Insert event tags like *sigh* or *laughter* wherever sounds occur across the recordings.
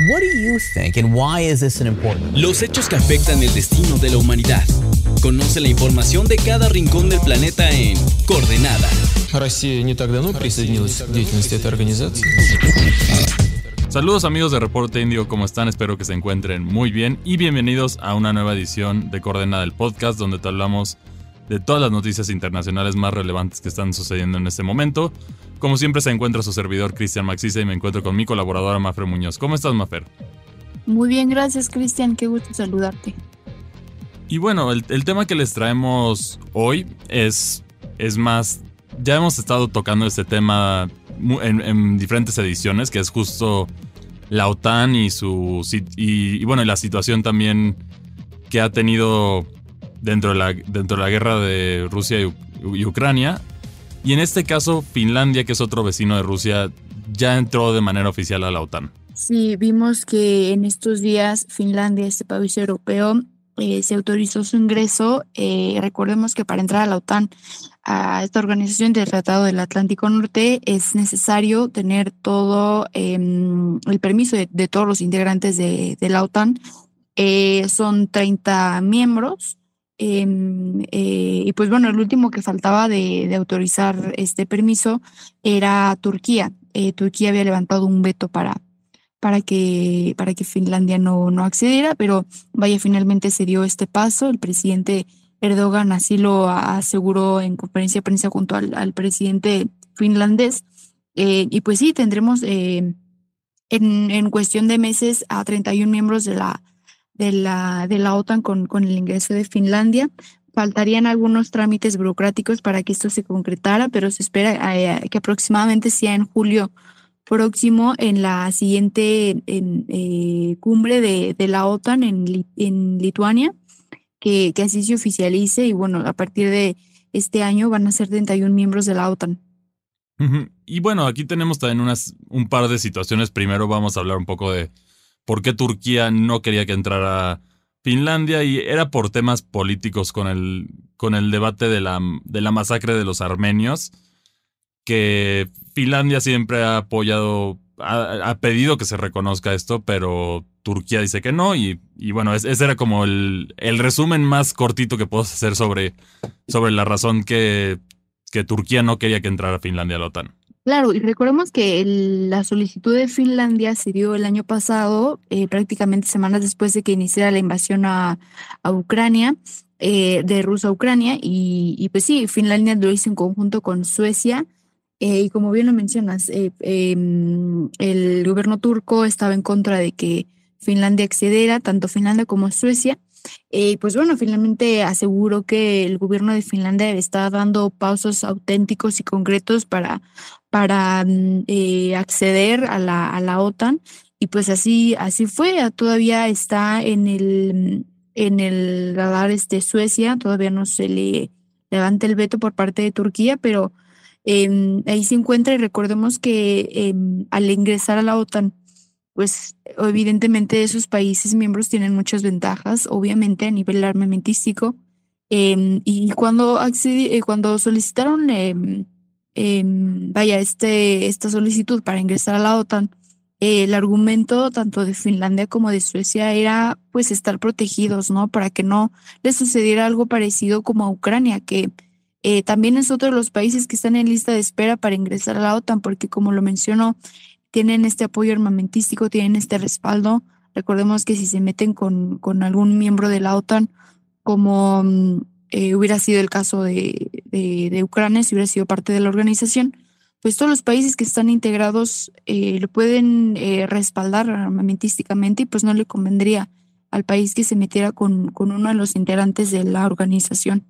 What do you think and why is this an important? Los hechos que afectan el destino de la humanidad. Conoce la información de cada rincón del planeta en Coordenada. Россия не так давно присоединилась к деятельности этой организации. Saludos amigos de Reporte Indio, ¿cómo están? Espero que se encuentren muy bien y bienvenidos a una nueva edición de Coordenada del podcast donde te hablamos de todas las noticias internacionales más relevantes que están sucediendo en este momento. Como siempre se encuentra su servidor Cristian Maxisa y me encuentro con mi colaboradora Mafer Muñoz. ¿Cómo estás Mafer? Muy bien, gracias Cristian, qué gusto saludarte. Y bueno, el, tema que les traemos hoy es, es más, ya hemos estado tocando este tema en, en diferentes ediciones, que es justo la OTAN y su y, y, bueno, la situación también que ha tenido dentro de la, dentro de la guerra de Rusia y Ucrania y en este caso, Finlandia, que es otro vecino de Rusia, ya entró de manera oficial a la OTAN. Sí, vimos que en estos días Finlandia, este país europeo, eh, se autorizó su ingreso. Eh, recordemos que para entrar a la OTAN, a esta organización del Tratado del Atlántico Norte, es necesario tener todo em, el permiso de, todos los integrantes de, de la OTAN. Eh, son 30 miembros Eh, y pues bueno, el último que faltaba de, autorizar este permiso era Turquía. Eh, Turquía había levantado un veto para, para, que, para que Finlandia no, no accediera, pero vaya, finalmente se dio este paso. El presidente Erdogan así lo aseguró en conferencia de prensa junto al, presidente finlandés. Eh, y pues sí, tendremos en, en cuestión de meses a 31 miembros de la de la, de la OTAN con, con el ingreso de Finlandia. Faltarían algunos trámites burocráticos para que esto se concretara, pero se espera eh, que aproximadamente sea en julio próximo en la siguiente en, eh, cumbre de, de, la OTAN en, en Lituania, que, que, así se oficialice y bueno, a partir de este año van a ser 31 miembros de la OTAN. Y bueno, aquí tenemos también unas, un par de situaciones. Primero vamos a hablar un poco de por qué Turquía no quería que entrara Finlandia y era por temas políticos con el, con el debate de la, de la masacre de los armenios, que Finlandia siempre ha apoyado, ha, pedido que se reconozca esto, pero Turquía dice que no y, y bueno, ese era como el, el, resumen más cortito que puedo hacer sobre, sobre la razón que, que Turquía no quería que entrara Finlandia a la OTAN. Claro, y recordemos que la solicitud de Finlandia se dio el año pasado, eh, prácticamente semanas después de que iniciara la invasión a, Ucrania, eh, de Rusia a Ucrania, y, pues sí, Finlandia lo hizo en conjunto con Suecia, eh, y como bien lo mencionas, em, el gobierno turco estaba en contra de que Finlandia accediera, tanto Finlandia como Suecia, y pues bueno, finalmente aseguro que el gobierno de Finlandia está dando pasos auténticos y concretos para para mm, eh, acceder a la, a la OTAN. Y pues así, así fue, todavía está en el, en el radar este Suecia, todavía no se le levanta el veto por parte de Turquía, pero em, ahí se encuentra y recordemos que em, al ingresar a la OTAN, pues evidentemente esos países miembros tienen muchas ventajas, obviamente a nivel armamentístico, em, y cuando, accedí, eh, cuando solicitaron Vaya, este, esta solicitud para ingresar a la OTAN, el argumento tanto de Finlandia como de Suecia era pues estar protegidos, ¿no? Para que no les sucediera algo parecido como a Ucrania, que eh, también es otro de los países que están en lista de espera para ingresar a la OTAN, porque como lo mencionó, tienen este apoyo armamentístico, tienen este respaldo. Recordemos que si se meten con, con algún miembro de la OTAN, como mm, eh, hubiera sido el caso de, de, Ucrania, si hubiera sido parte de la organización, pues todos los países que están integrados eh, lo pueden eh, respaldar armamentísticamente y pues no le convendría al país que se metiera con, con uno de los integrantes de la organización.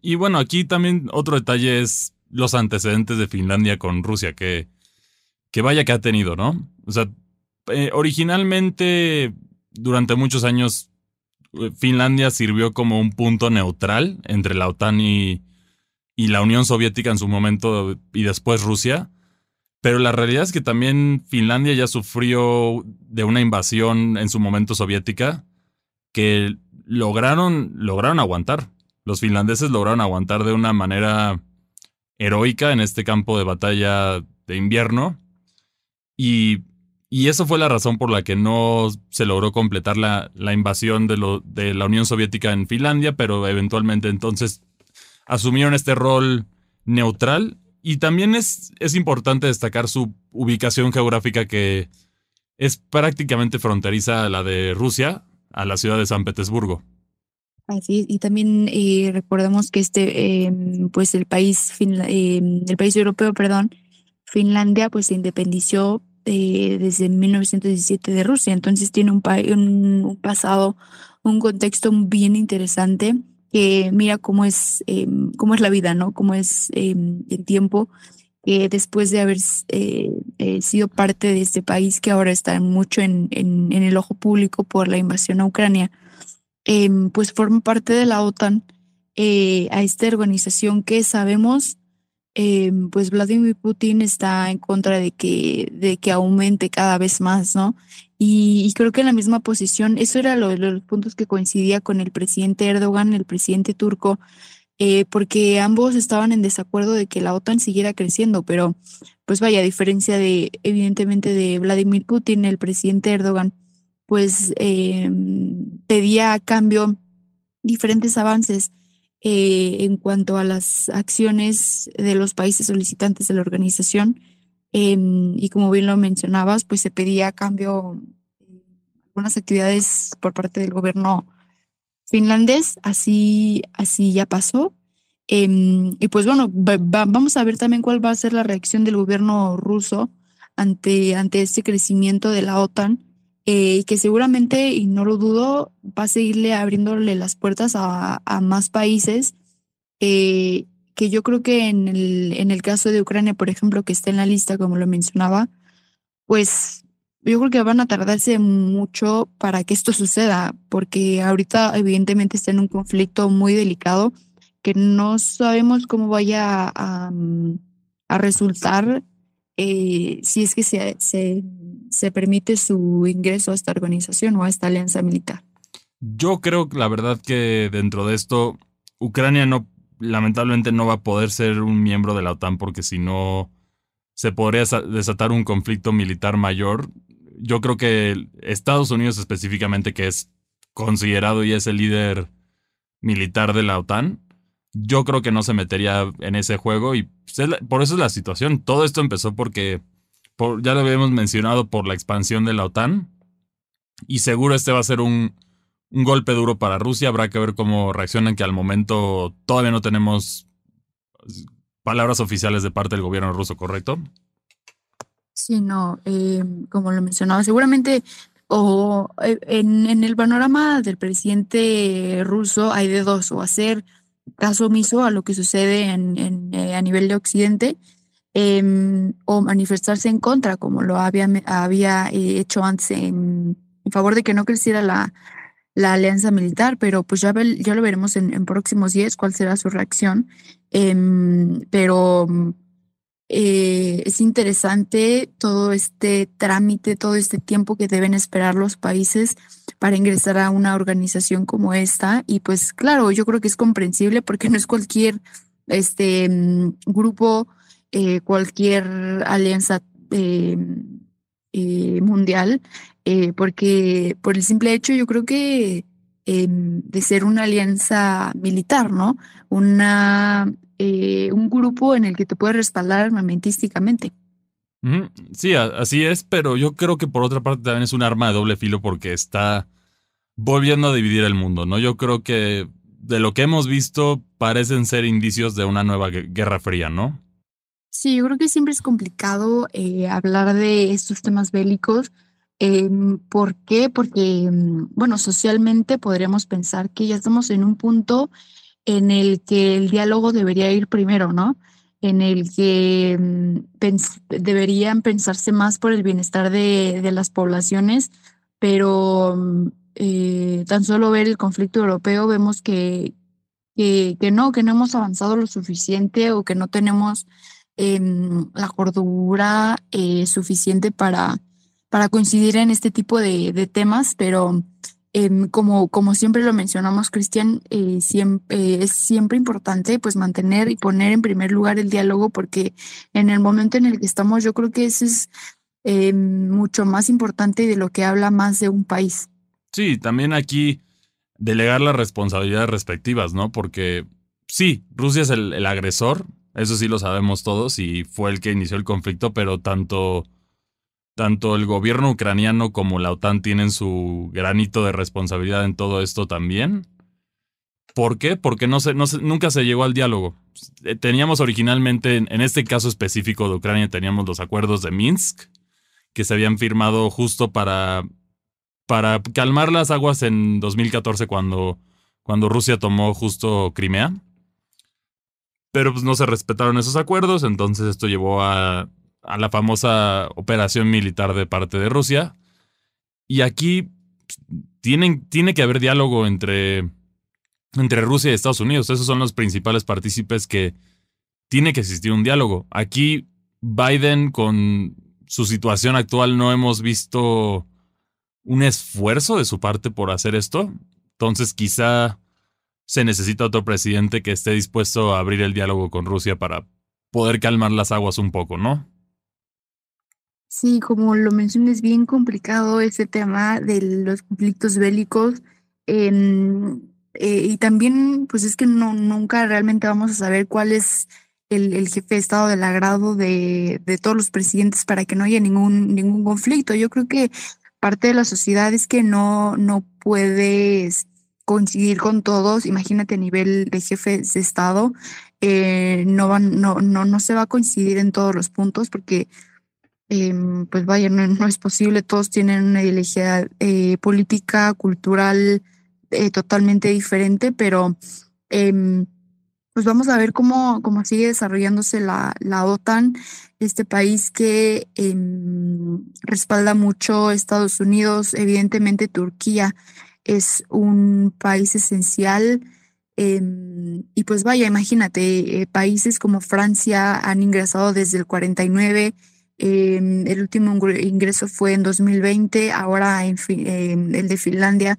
Y bueno, aquí también otro detalle es los antecedentes de Finlandia con Rusia, que, que vaya que ha tenido, ¿no? O sea, originalmente durante muchos años Finlandia sirvió como un punto neutral entre la OTAN y, la Unión Soviética en su momento y después Rusia. Pero la realidad es que también Finlandia ya sufrió de una invasión en su momento soviética que lograron, lograron aguantar. Los finlandeses lograron aguantar de una manera heroica en este campo de batalla de invierno. Y y eso fue la razón por la que no se logró completar la, la invasión de, lo, de la Unión Soviética en Finlandia, pero eventualmente entonces asumieron este rol neutral. Y también es, es importante destacar su ubicación geográfica que es prácticamente fronteriza a la de Rusia, a la ciudad de San Petersburgo. Así y también eh, recordemos que este, eh, pues el país, eh, el país europeo, perdón, Finlandia, pues se independició desde 1917 de Rusia, entonces tiene un, un, pasado, un contexto bien interesante que mira cómo es, em, cómo es la vida, ¿no? Cómo es em, el tiempo que después de haber eh, eh, sido parte de este país que ahora está mucho en, en, el ojo público por la invasión a Ucrania, em, pues forma parte de la OTAN, eh, a esta organización que sabemos Em, pues Vladimir Putin está en contra de que, de que aumente cada vez más, ¿no? Y, creo que en la misma posición, eso era lo, los puntos que coincidía con el presidente Erdogan, el presidente turco, eh, porque ambos estaban en desacuerdo de que la OTAN siguiera creciendo, pero pues vaya, a diferencia de, evidentemente, de Vladimir Putin, el presidente Erdogan, pues em, pedía a cambio diferentes avances eh, en cuanto a las acciones de los países solicitantes de la organización. Em, y como bien lo mencionabas, pues se pedía a cambio algunas actividades por parte del gobierno finlandés. Así, así ya pasó. Em, y pues bueno, vamos a ver también cuál va a ser la reacción del gobierno ruso ante, ante este crecimiento de la OTAN eh, que seguramente, y no lo dudo, va a seguirle abriéndole las puertas a, más países, eh, que yo creo que en el, en el caso de Ucrania, por ejemplo, que está en la lista, como lo mencionaba, pues yo creo que van a tardarse mucho para que esto suceda, porque ahorita evidentemente está en un conflicto muy delicado que no sabemos cómo vaya a, a resultar eh, si es que se, se, se, permite su ingreso a esta organización o a esta alianza militar. Yo creo, la verdad, que dentro de esto, Ucrania no, lamentablemente no va a poder ser un miembro de la OTAN porque si no se podría desatar un conflicto militar mayor. Yo creo que Estados Unidos específicamente, que es considerado y es el líder militar de la OTAN, yo creo que no se metería en ese juego y pues, por eso es la situación. Todo esto empezó porque, ya lo habíamos mencionado, por la expansión de la OTAN y seguro este va a ser un, golpe duro para Rusia. Habrá que ver cómo reaccionan, que al momento todavía no tenemos palabras oficiales de parte del gobierno ruso, ¿correcto? Sí, no, eh, como lo mencionaba, seguramente o eh, en, en, el panorama del presidente ruso hay de dos, o hacer caso omiso a lo que sucede en, eh, a nivel de Occidente em, o manifestarse en contra, como lo había, había eh, hecho antes en, favor de que no creciera la, la alianza militar, pero pues ya, ya lo veremos en, próximos días cuál será su reacción. Em, pero eh, es interesante todo este trámite, todo este tiempo que deben esperar los países para ingresar a una organización como esta. Y pues claro, yo creo que es comprensible porque no es cualquier este mm, grupo, eh, cualquier alianza eh, mundial, porque por el simple hecho yo creo que em, de ser una alianza militar, ¿no? Una, un grupo en el que te puedes respaldar armamentísticamente. Sí, así es, pero yo creo que por otra parte también es un arma de doble filo porque está volviendo a dividir el mundo, ¿no? Yo creo que de lo que hemos visto parecen ser indicios de una nueva guerra fría, ¿no? Sí, yo creo que siempre es complicado eh, hablar de estos temas bélicos. Em, ¿Por qué? Porque, mm, bueno, socialmente podríamos pensar que ya estamos en un punto en el que el diálogo debería ir primero, ¿no? en el que mm, deberían pensarse más por el bienestar de, las poblaciones, pero mm, eh, tan solo ver el conflicto europeo vemos que, que, no, que no hemos avanzado lo suficiente o que no tenemos em, la cordura eh, suficiente para, para coincidir en este tipo de temas, pero Como, como siempre lo mencionamos, Cristian, eh, siempre, es siempre importante pues mantener y poner en primer lugar el diálogo porque en el momento en el que estamos yo creo que ese es eh, mucho más importante de lo que habla más de un país. Sí, también aquí delegar las responsabilidades respectivas, ¿no? Porque sí, Rusia es el, el agresor, eso sí lo sabemos todos y fue el que inició el conflicto, pero tanto tanto el gobierno ucraniano como la OTAN tienen su granito de responsabilidad en todo esto también. ¿Por qué? Porque no se, no nunca se llegó al diálogo. Eh, teníamos originalmente, en este caso específico de Ucrania, teníamos los acuerdos de Minsk, que se habían firmado justo para, para calmar las aguas en 2014 cuando, cuando Rusia tomó justo Crimea. Pero pues no se respetaron esos acuerdos, entonces esto llevó a a la famosa operación militar de parte de Rusia. Y aquí tienen, tiene que haber diálogo entre, entre Rusia y Estados Unidos. Esos son los principales partícipes que tiene que existir un diálogo. Aquí Biden con su situación actual no hemos visto un esfuerzo de su parte por hacer esto. Entonces quizá se necesita otro presidente que esté dispuesto a abrir el diálogo con Rusia para poder calmar las aguas un poco, ¿no? Sí, como lo mencioné, es bien complicado ese tema de los conflictos bélicos. Em, eh, y también, pues es que no, nunca realmente vamos a saber cuál es el, jefe de Estado del agrado de, de, todos los presidentes para que no haya ningún, ningún conflicto. Yo creo que parte de la sociedad es que no, no puedes coincidir con todos. Imagínate a nivel de jefes de Estado, eh, no, van, no, no, no se va a coincidir en todos los puntos porque Em, pues vaya, no, es posible, todos tienen una ideología eh, política, cultural eh, totalmente diferente, pero em, pues vamos a ver cómo, cómo sigue desarrollándose la, la OTAN, este país que em, respalda mucho Estados Unidos, evidentemente Turquía es un país esencial. y pues vaya, imagínate, eh, países como Francia han ingresado desde el 49, Em, el último ingreso fue en 2020, ahora en em, el de Finlandia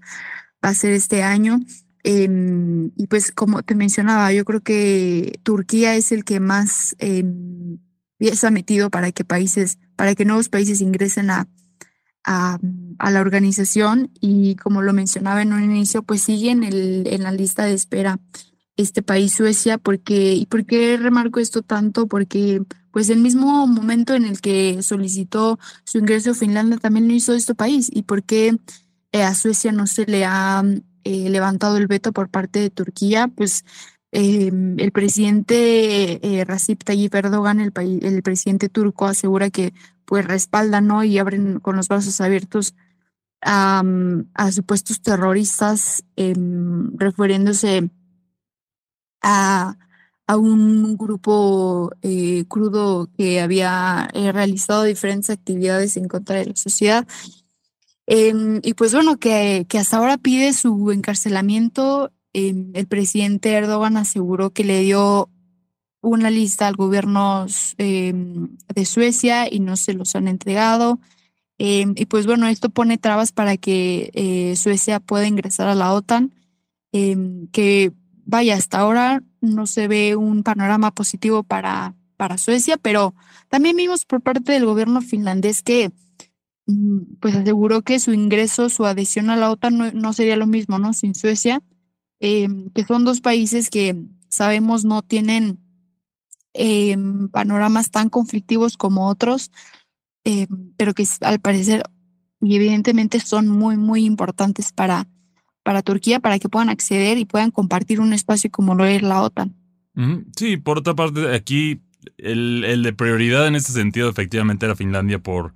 va a ser este año. Em, y pues como te mencionaba, yo creo que Turquía es el que más se ha metido para que países, para que nuevos países ingresen a, a, la organización y como lo mencionaba en un inicio, pues siguen el, en la lista de espera este país, Suecia, porque, ¿y por qué remarco esto tanto? Porque pues el mismo momento en el que solicitó su ingreso a Finlandia también lo hizo este país. ¿Y por qué eh, a Suecia no se le ha eh, levantado el veto por parte de Turquía? Pues em, el presidente eh, Recep Tayyip Erdogan, el, el presidente turco, asegura que pues respaldan ¿no? y abren con los brazos abiertos a, a supuestos terroristas, em, refiriéndose a a un grupo eh, crudo que había eh, realizado diferentes actividades en contra de la sociedad. Em, y pues bueno, que, que, hasta ahora pide su encarcelamiento. Em, el presidente Erdogan aseguró que le dio una lista al gobierno em, de Suecia y no se los han entregado. y pues bueno, esto pone trabas para que eh, Suecia pueda ingresar a la OTAN, que vaya, hasta ahora no se ve un panorama positivo para, para Suecia, pero también vimos por parte del gobierno finlandés que mm, pues aseguró que su ingreso, su adhesión a la OTAN no, sería lo mismo, ¿no? Sin Suecia, em, que son dos países que sabemos no tienen em, panoramas tan conflictivos como otros, em, pero que al parecer y evidentemente son muy, muy importantes para, para Turquía para que puedan acceder y puedan compartir un espacio como lo es la OTAN. Sí, por otra parte, aquí el, el, de prioridad en este sentido efectivamente era Finlandia por,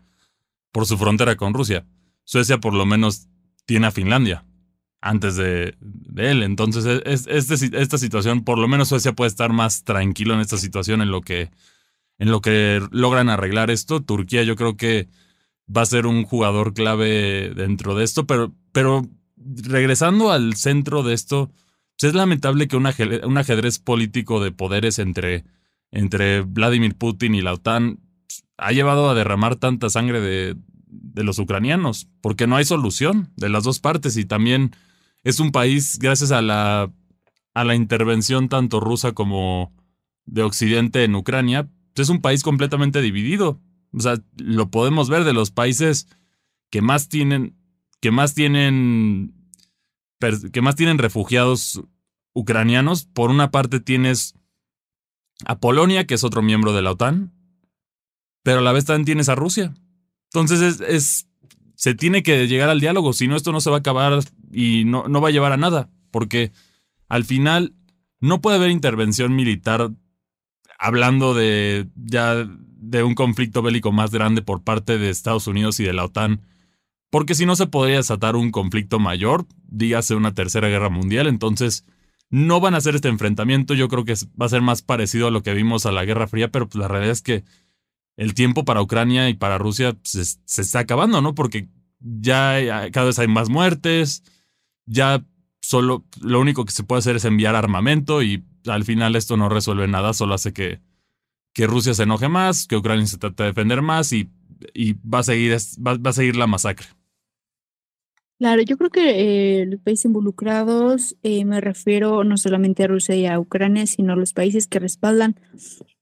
por su frontera con Rusia. Suecia por lo menos tiene a Finlandia antes de, él. Entonces, es, este, esta situación, por lo menos Suecia puede estar más tranquilo en esta situación en lo que, en lo que logran arreglar esto. Turquía yo creo que va a ser un jugador clave dentro de esto, pero regresando al centro de esto, pues, es lamentable que un ajedrez, político de poderes entre, entre Vladimir Putin y la OTAN ha llevado a derramar tanta sangre de, de los ucranianos, porque no hay solución de las dos partes y también es un país, gracias a la, a la intervención tanto rusa como de Occidente en Ucrania, pues, es un país completamente dividido. O sea, lo podemos ver de los países que más tienen, que más tienen, que más tienen refugiados ucranianos. Por una parte tienes a Polonia, que es otro miembro de la OTAN, pero a la vez también tienes a Rusia. Entonces es, se tiene que llegar al diálogo, si no esto no se va a acabar y no, no va a llevar a nada, porque al final no puede haber intervención militar hablando de ya de un conflicto bélico más grande por parte de Estados Unidos y de la OTAN, porque si no se podría desatar un conflicto mayor, dígase una tercera guerra mundial, entonces no van a hacer este enfrentamiento, yo creo que va a ser más parecido a lo que vimos a la Guerra Fría, pero pues la realidad es que el tiempo para Ucrania y para Rusia se, se está acabando, ¿no? Porque ya cada vez hay más muertes, ya solo lo único que se puede hacer es enviar armamento y al final esto no resuelve nada, solo hace que, que Rusia se enoje más, que Ucrania se trate de defender más y, y va, a seguir, va, a seguir la masacre. Claro, yo creo que eh, los países involucrados, eh, me refiero no solamente a Rusia y a Ucrania, sino a los países que respaldan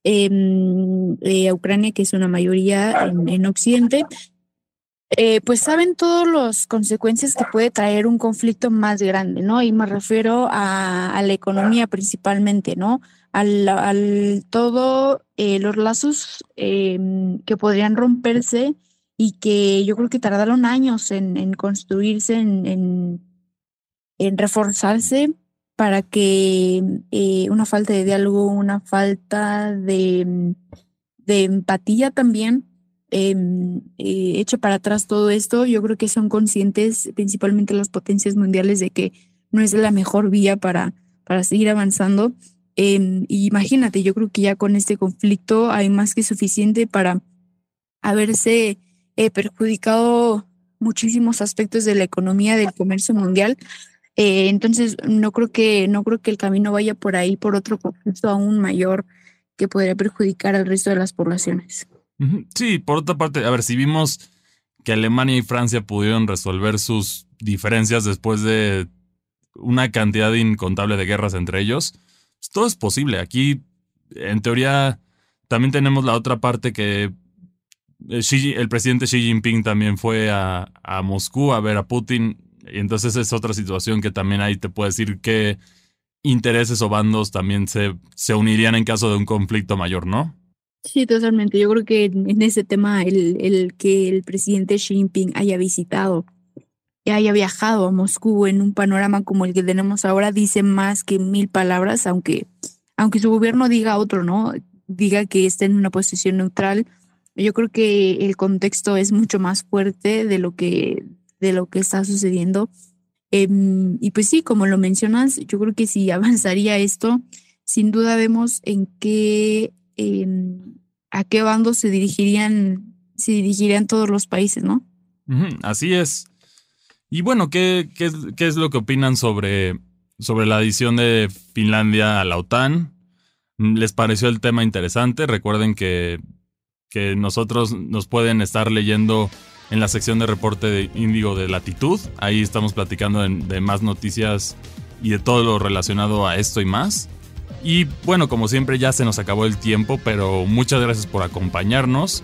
em, eh, a Ucrania, que es una mayoría en, en Occidente, pues saben todas las consecuencias que puede traer un conflicto más grande, ¿no? Y me refiero a, la economía principalmente, ¿no? Al, al todo los lazos em, que podrían romperse y que yo creo que tardaron años en, construirse, en, reforzarse para que eh, una falta de diálogo, una falta de, de empatía también Em, eh, para atrás todo esto, yo creo que son conscientes, principalmente las potencias mundiales, de que no es la mejor vía para, para seguir avanzando. Eh, imagínate, yo creo que ya con este conflicto hay más que suficiente para haberse eh, perjudicado muchísimos aspectos de la economía, del comercio mundial. Eh, entonces, no creo que no creo que el camino vaya por ahí, por otro conflicto aún mayor que podría perjudicar al resto de las poblaciones. Sí, por otra parte, a ver, si vimos que Alemania y Francia pudieron resolver sus diferencias después de una cantidad incontable de guerras entre ellos, pues, todo es posible. Aquí, en teoría, también tenemos la otra parte que eh, el presidente Xi Jinping también fue a, a, Moscú a ver a Putin, y entonces es otra situación que también ahí te puede decir que intereses o bandos también se, se unirían en caso de un conflicto mayor, ¿no? Sí, totalmente. Yo creo que en ese tema el, el que el presidente Xi Jinping haya visitado y haya viajado a Moscú en un panorama como el que tenemos ahora dice más que mil palabras, aunque, aunque su gobierno diga otro, ¿no? Diga que está en una posición neutral. Yo creo que el contexto es mucho más fuerte de lo que, de lo que está sucediendo. Em, y pues sí, como lo mencionas, yo creo que si *laughs* avanzaría esto, sin duda vemos en qué a qué bando se dirigirían, se dirigirían todos los países, ¿no? así es. Y bueno, ¿qué, qué, qué es lo que opinan sobre, sobre la adición de Finlandia a la OTAN? ¿Les pareció el tema interesante? Recuerden que, que nosotros nos pueden estar leyendo en la sección de reporte de Índigo de Latitud. Ahí estamos platicando de más noticias y de todo lo relacionado a esto y más. Y bueno, como siempre ya se nos acabó el tiempo, pero muchas gracias por acompañarnos.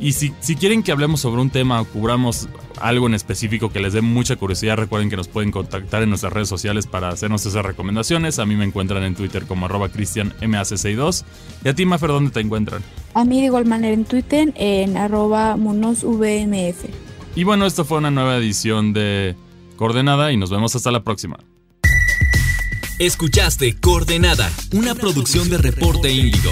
Y si, si, quieren que hablemos sobre un tema o cubramos algo en específico que les dé mucha curiosidad, recuerden que nos pueden contactar en nuestras redes sociales para hacernos esas recomendaciones. A mí me encuentran en Twitter como arroba cristianmac62. ¿Y a ti, Mafer, dónde te encuentran? A mí de igual manera en Twitter en arroba munosvmf. Y bueno, esto fue una nueva edición de Coordenada y nos vemos hasta la próxima. Escuchaste Coordenada, una producción de Reporte Índigo.